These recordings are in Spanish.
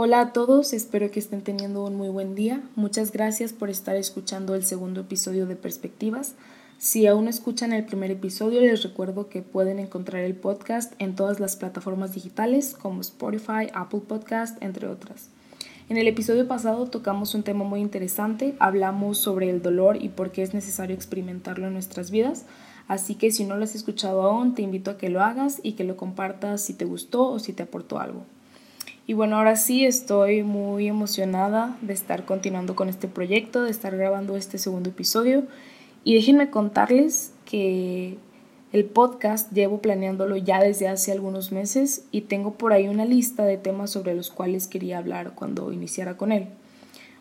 Hola a todos, espero que estén teniendo un muy buen día. Muchas gracias por estar escuchando el segundo episodio de Perspectivas. Si aún escuchan el primer episodio, les recuerdo que pueden encontrar el podcast en todas las plataformas digitales como Spotify, Apple Podcast, entre otras. En el episodio pasado tocamos un tema muy interesante, hablamos sobre el dolor y por qué es necesario experimentarlo en nuestras vidas, así que si no lo has escuchado aún, te invito a que lo hagas y que lo compartas si te gustó o si te aportó algo. Y bueno, ahora sí estoy muy emocionada de estar continuando con este proyecto, de estar grabando este segundo episodio y déjenme contarles que el podcast llevo planeándolo ya desde hace algunos meses y tengo por ahí una lista de temas sobre los cuales quería hablar cuando iniciara con él.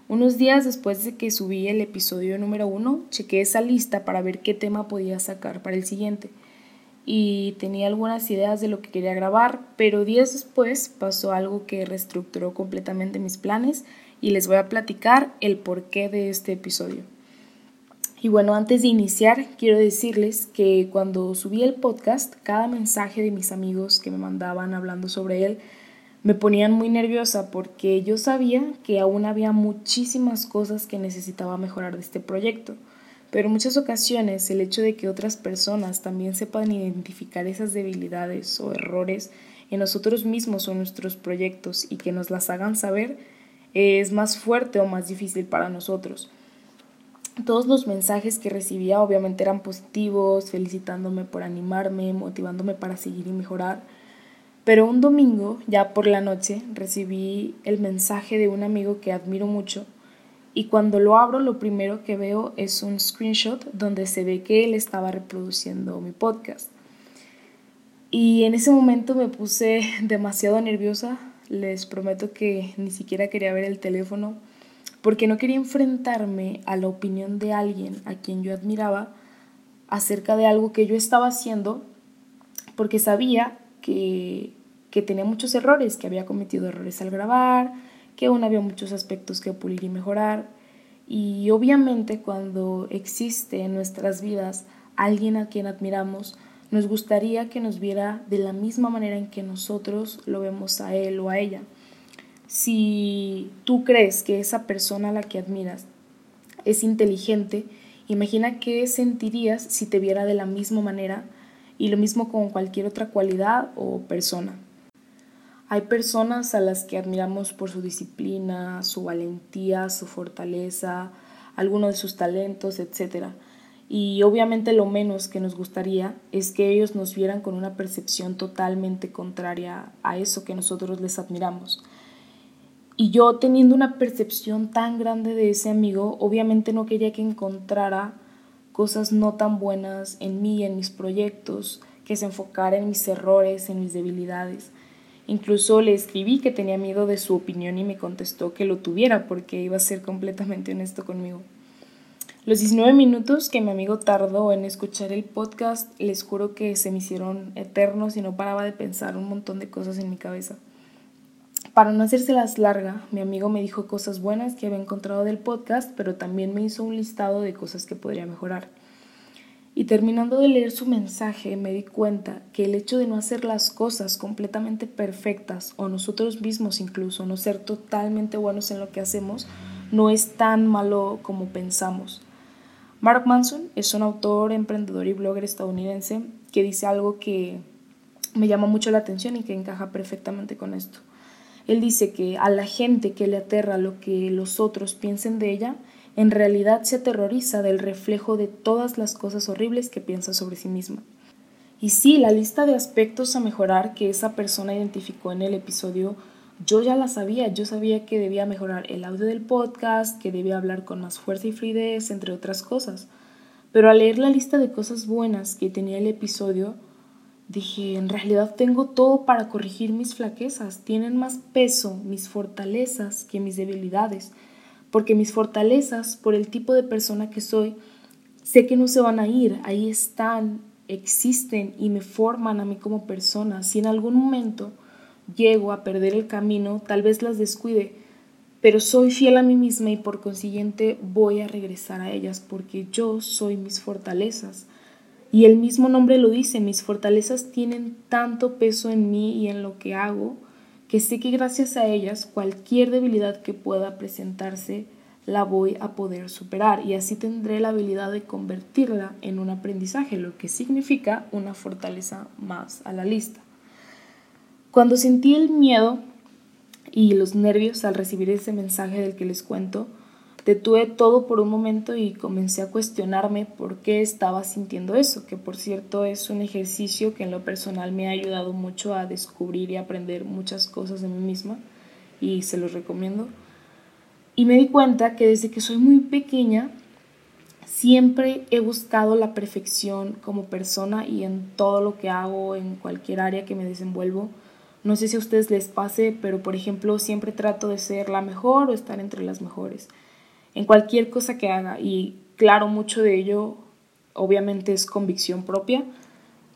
Unos días después de que subí el episodio número uno, chequé esa lista para ver qué tema podía sacar para el siguiente. Y tenía algunas ideas de lo que quería grabar, pero días después pasó algo que reestructuró completamente mis planes y les voy a platicar el porqué de este episodio. Y bueno, antes de iniciar, quiero decirles que cuando subí el podcast, cada mensaje de mis amigos que me mandaban hablando sobre él me ponían muy nerviosa porque yo sabía que aún había muchísimas cosas que necesitaba mejorar de este proyecto. Pero en muchas ocasiones el hecho de que otras personas también sepan identificar esas debilidades o errores en nosotros mismos o nuestros proyectos y que nos las hagan saber es más fuerte o más difícil para nosotros. Todos los mensajes que recibía obviamente eran positivos, felicitándome por animarme, motivándome para seguir y mejorar. Pero un domingo, ya por la noche, recibí el mensaje de un amigo que admiro mucho y cuando lo abro lo primero que veo es un screenshot donde se ve que él estaba reproduciendo mi podcast. Y en ese momento me puse demasiado nerviosa, les prometo que ni siquiera quería ver el teléfono porque no quería enfrentarme a la opinión de alguien a quien yo admiraba acerca de algo que yo estaba haciendo, porque sabía que, que tenía muchos errores, que había cometido errores al grabar, que aún había muchos aspectos que pulir y mejorar. Y obviamente cuando existe en nuestras vidas alguien a quien admiramos, nos gustaría que nos viera de la misma manera en que nosotros lo vemos a él o a ella si tú crees que esa persona a la que admiras es inteligente, imagina qué sentirías si te viera de la misma manera y lo mismo con cualquier otra cualidad o persona. Hay personas a las que admiramos por su disciplina, su valentía, su fortaleza, algunos de sus talentos, etc. Y obviamente lo menos que nos gustaría es que ellos nos vieran con una percepción totalmente contraria a eso que nosotros les admiramos. Y yo teniendo una percepción tan grande de ese amigo, obviamente no quería que encontrara cosas no tan buenas en mí, en mis proyectos, que se enfocara en mis errores, en mis debilidades. Incluso le escribí que tenía miedo de su opinión y me contestó que lo tuviera porque iba a ser completamente honesto conmigo. Los 19 minutos que mi amigo tardó en escuchar el podcast, les juro que se me hicieron eternos y no paraba de pensar un montón de cosas en mi cabeza. Para no hacérselas larga, mi amigo me dijo cosas buenas que había encontrado del podcast, pero también me hizo un listado de cosas que podría mejorar. Y terminando de leer su mensaje, me di cuenta que el hecho de no hacer las cosas completamente perfectas, o nosotros mismos incluso no ser totalmente buenos en lo que hacemos, no es tan malo como pensamos. Mark Manson es un autor, emprendedor y blogger estadounidense que dice algo que me llama mucho la atención y que encaja perfectamente con esto. Él dice que a la gente que le aterra lo que los otros piensen de ella, en realidad se aterroriza del reflejo de todas las cosas horribles que piensa sobre sí misma. Y sí, la lista de aspectos a mejorar que esa persona identificó en el episodio, yo ya la sabía, yo sabía que debía mejorar el audio del podcast, que debía hablar con más fuerza y fluidez, entre otras cosas. Pero al leer la lista de cosas buenas que tenía el episodio, Dije, en realidad tengo todo para corregir mis flaquezas, tienen más peso mis fortalezas que mis debilidades, porque mis fortalezas, por el tipo de persona que soy, sé que no se van a ir, ahí están, existen y me forman a mí como persona. Si en algún momento llego a perder el camino, tal vez las descuide, pero soy fiel a mí misma y por consiguiente voy a regresar a ellas porque yo soy mis fortalezas. Y el mismo nombre lo dice, mis fortalezas tienen tanto peso en mí y en lo que hago que sé que gracias a ellas cualquier debilidad que pueda presentarse la voy a poder superar y así tendré la habilidad de convertirla en un aprendizaje, lo que significa una fortaleza más a la lista. Cuando sentí el miedo y los nervios al recibir ese mensaje del que les cuento, detuve todo por un momento y comencé a cuestionarme por qué estaba sintiendo eso, que por cierto es un ejercicio que en lo personal me ha ayudado mucho a descubrir y aprender muchas cosas de mí misma y se los recomiendo. Y me di cuenta que desde que soy muy pequeña siempre he buscado la perfección como persona y en todo lo que hago, en cualquier área que me desenvuelvo. No sé si a ustedes les pase, pero por ejemplo siempre trato de ser la mejor o estar entre las mejores en cualquier cosa que haga. Y claro, mucho de ello obviamente es convicción propia,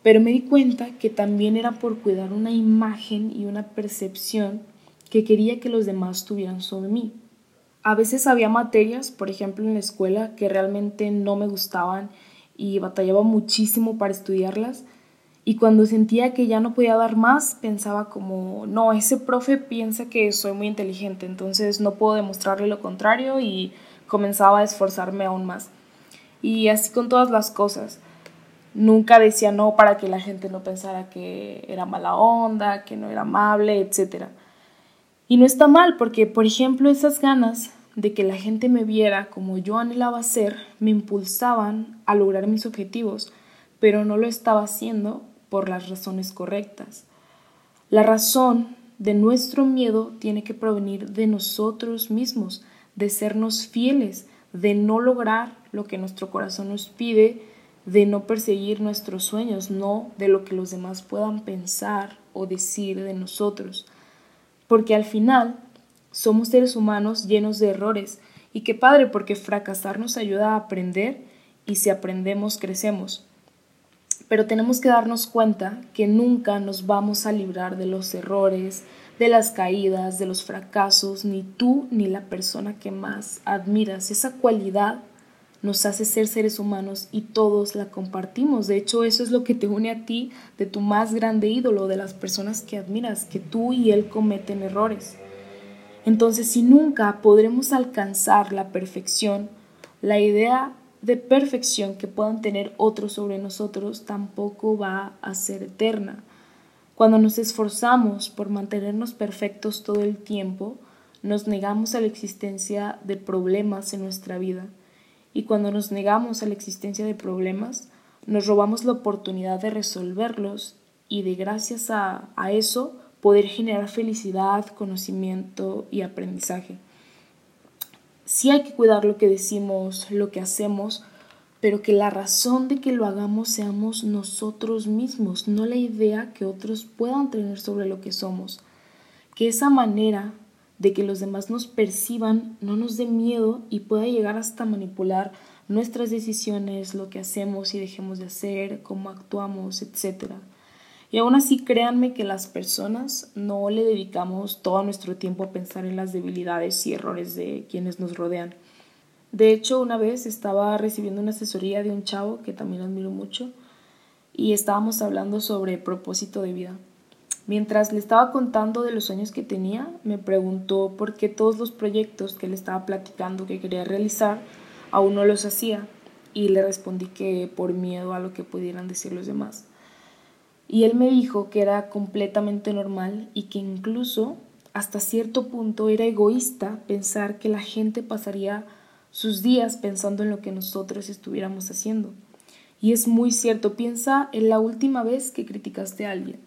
pero me di cuenta que también era por cuidar una imagen y una percepción que quería que los demás tuvieran sobre mí. A veces había materias, por ejemplo en la escuela, que realmente no me gustaban y batallaba muchísimo para estudiarlas. Y cuando sentía que ya no podía dar más, pensaba como, no, ese profe piensa que soy muy inteligente, entonces no puedo demostrarle lo contrario y comenzaba a esforzarme aún más. Y así con todas las cosas. Nunca decía no para que la gente no pensara que era mala onda, que no era amable, etc. Y no está mal porque, por ejemplo, esas ganas de que la gente me viera como yo anhelaba ser me impulsaban a lograr mis objetivos, pero no lo estaba haciendo por las razones correctas. La razón de nuestro miedo tiene que provenir de nosotros mismos, de sernos fieles, de no lograr lo que nuestro corazón nos pide, de no perseguir nuestros sueños, no de lo que los demás puedan pensar o decir de nosotros. Porque al final somos seres humanos llenos de errores y qué padre porque fracasar nos ayuda a aprender y si aprendemos crecemos. Pero tenemos que darnos cuenta que nunca nos vamos a librar de los errores, de las caídas, de los fracasos, ni tú ni la persona que más admiras. Esa cualidad nos hace ser seres humanos y todos la compartimos. De hecho, eso es lo que te une a ti de tu más grande ídolo, de las personas que admiras, que tú y él cometen errores. Entonces, si nunca podremos alcanzar la perfección, la idea de perfección que puedan tener otros sobre nosotros tampoco va a ser eterna. Cuando nos esforzamos por mantenernos perfectos todo el tiempo, nos negamos a la existencia de problemas en nuestra vida. Y cuando nos negamos a la existencia de problemas, nos robamos la oportunidad de resolverlos y de gracias a, eso poder generar felicidad, conocimiento y aprendizaje. Sí hay que cuidar lo que decimos, lo que hacemos, pero que la razón de que lo hagamos seamos nosotros mismos, no la idea que otros puedan tener sobre lo que somos. Que esa manera de que los demás nos perciban no nos dé miedo y pueda llegar hasta manipular nuestras decisiones, lo que hacemos y dejemos de hacer, cómo actuamos, etc. Y aún así créanme que las personas no le dedicamos todo nuestro tiempo a pensar en las debilidades y errores de quienes nos rodean. De hecho, una vez estaba recibiendo una asesoría de un chavo que también admiro mucho y estábamos hablando sobre propósito de vida. Mientras le estaba contando de los sueños que tenía, me preguntó por qué todos los proyectos que le estaba platicando que quería realizar aún no los hacía y le respondí que por miedo a lo que pudieran decir los demás. Y él me dijo que era completamente normal y que incluso hasta cierto punto era egoísta pensar que la gente pasaría sus días pensando en lo que nosotros estuviéramos haciendo. Y es muy cierto, piensa en la última vez que criticaste a alguien.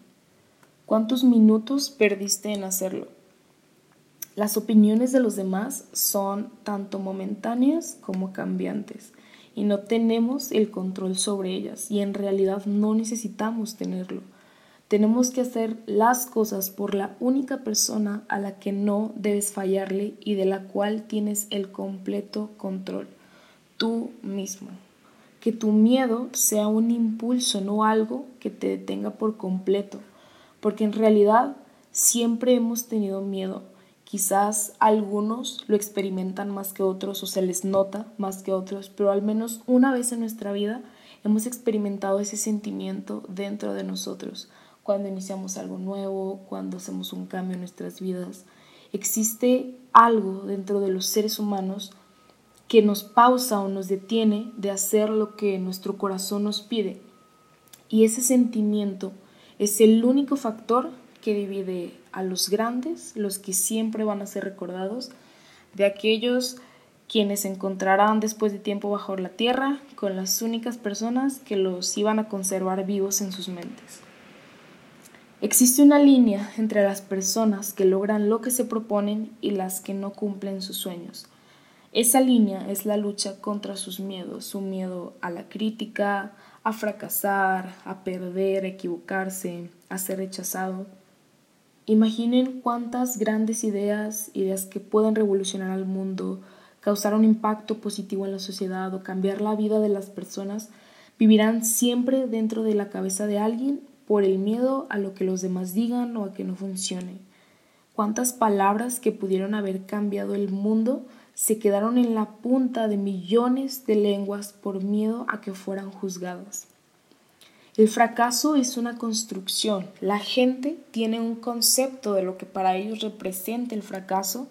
¿Cuántos minutos perdiste en hacerlo? Las opiniones de los demás son tanto momentáneas como cambiantes y no tenemos el control sobre ellas y en realidad no necesitamos tenerlo. Tenemos que hacer las cosas por la única persona a la que no debes fallarle y de la cual tienes el completo control, tú mismo. Que tu miedo sea un impulso, no algo que te detenga por completo, porque en realidad siempre hemos tenido miedo. Quizás algunos lo experimentan más que otros o se les nota más que otros, pero al menos una vez en nuestra vida hemos experimentado ese sentimiento dentro de nosotros cuando iniciamos algo nuevo, cuando hacemos un cambio en nuestras vidas. Existe algo dentro de los seres humanos que nos pausa o nos detiene de hacer lo que nuestro corazón nos pide. Y ese sentimiento es el único factor que divide a los grandes, los que siempre van a ser recordados, de aquellos quienes se encontrarán después de tiempo bajo la tierra con las únicas personas que los iban a conservar vivos en sus mentes. Existe una línea entre las personas que logran lo que se proponen y las que no cumplen sus sueños. Esa línea es la lucha contra sus miedos, su miedo a la crítica, a fracasar, a perder, a equivocarse, a ser rechazado. Imaginen cuántas grandes ideas, ideas que pueden revolucionar al mundo, causar un impacto positivo en la sociedad o cambiar la vida de las personas, vivirán siempre dentro de la cabeza de alguien por el miedo a lo que los demás digan o a que no funcione. Cuántas palabras que pudieron haber cambiado el mundo se quedaron en la punta de millones de lenguas por miedo a que fueran juzgadas. El fracaso es una construcción. La gente tiene un concepto de lo que para ellos representa el fracaso,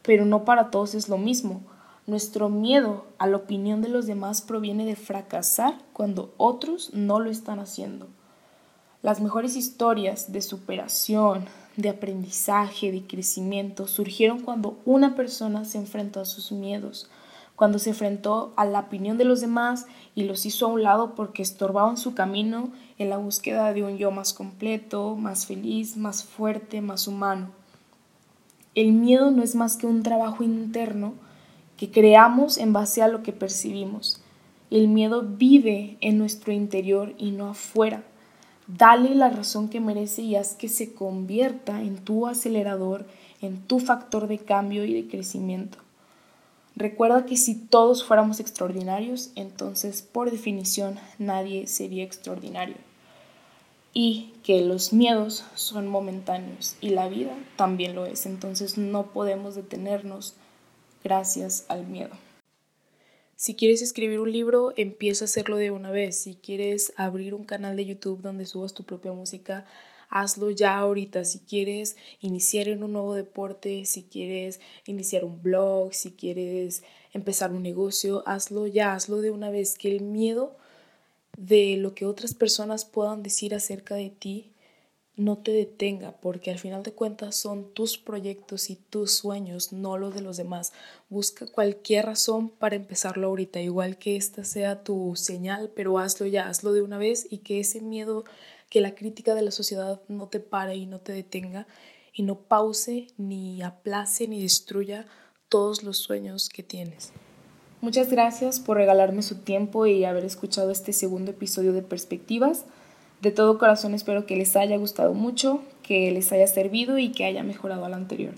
pero no para todos es lo mismo. Nuestro miedo a la opinión de los demás proviene de fracasar cuando otros no lo están haciendo. Las mejores historias de superación, de aprendizaje, de crecimiento surgieron cuando una persona se enfrentó a sus miedos, cuando se enfrentó a la opinión de los demás y los hizo a un lado porque estorbaban su camino en la búsqueda de un yo más completo, más feliz, más fuerte, más humano. El miedo no es más que un trabajo interno que creamos en base a lo que percibimos. El miedo vive en nuestro interior y no afuera. Dale la razón que merece y haz que se convierta en tu acelerador, en tu factor de cambio y de crecimiento. Recuerda que si todos fuéramos extraordinarios, entonces por definición nadie sería extraordinario. Y que los miedos son momentáneos y la vida también lo es. Entonces no podemos detenernos gracias al miedo. Si quieres escribir un libro, empieza a hacerlo de una vez. Si quieres abrir un canal de YouTube donde subas tu propia música, hazlo ya ahorita. Si quieres iniciar en un nuevo deporte, si quieres iniciar un blog, si quieres empezar un negocio, hazlo ya, hazlo de una vez. Que el miedo de lo que otras personas puedan decir acerca de ti no te detenga, porque al final de cuentas son tus proyectos y tus sueños, no los de los demás. Busca cualquier razón para empezarlo ahorita, igual que esta sea tu señal, pero hazlo ya, hazlo de una vez y que ese miedo que la crítica de la sociedad no te pare y no te detenga y no pause ni aplace ni destruya todos los sueños que tienes. Muchas gracias por regalarme su tiempo y haber escuchado este segundo episodio de Perspectivas. De todo corazón espero que les haya gustado mucho, que les haya servido y que haya mejorado al anterior.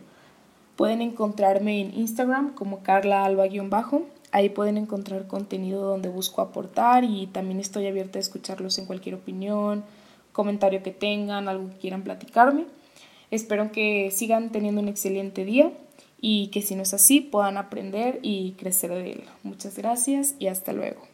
Pueden encontrarme en Instagram como Carla Alba-bajo. Ahí pueden encontrar contenido donde busco aportar y también estoy abierta a escucharlos en cualquier opinión, comentario que tengan, algo que quieran platicarme. Espero que sigan teniendo un excelente día y que si no es así puedan aprender y crecer de él. Muchas gracias y hasta luego.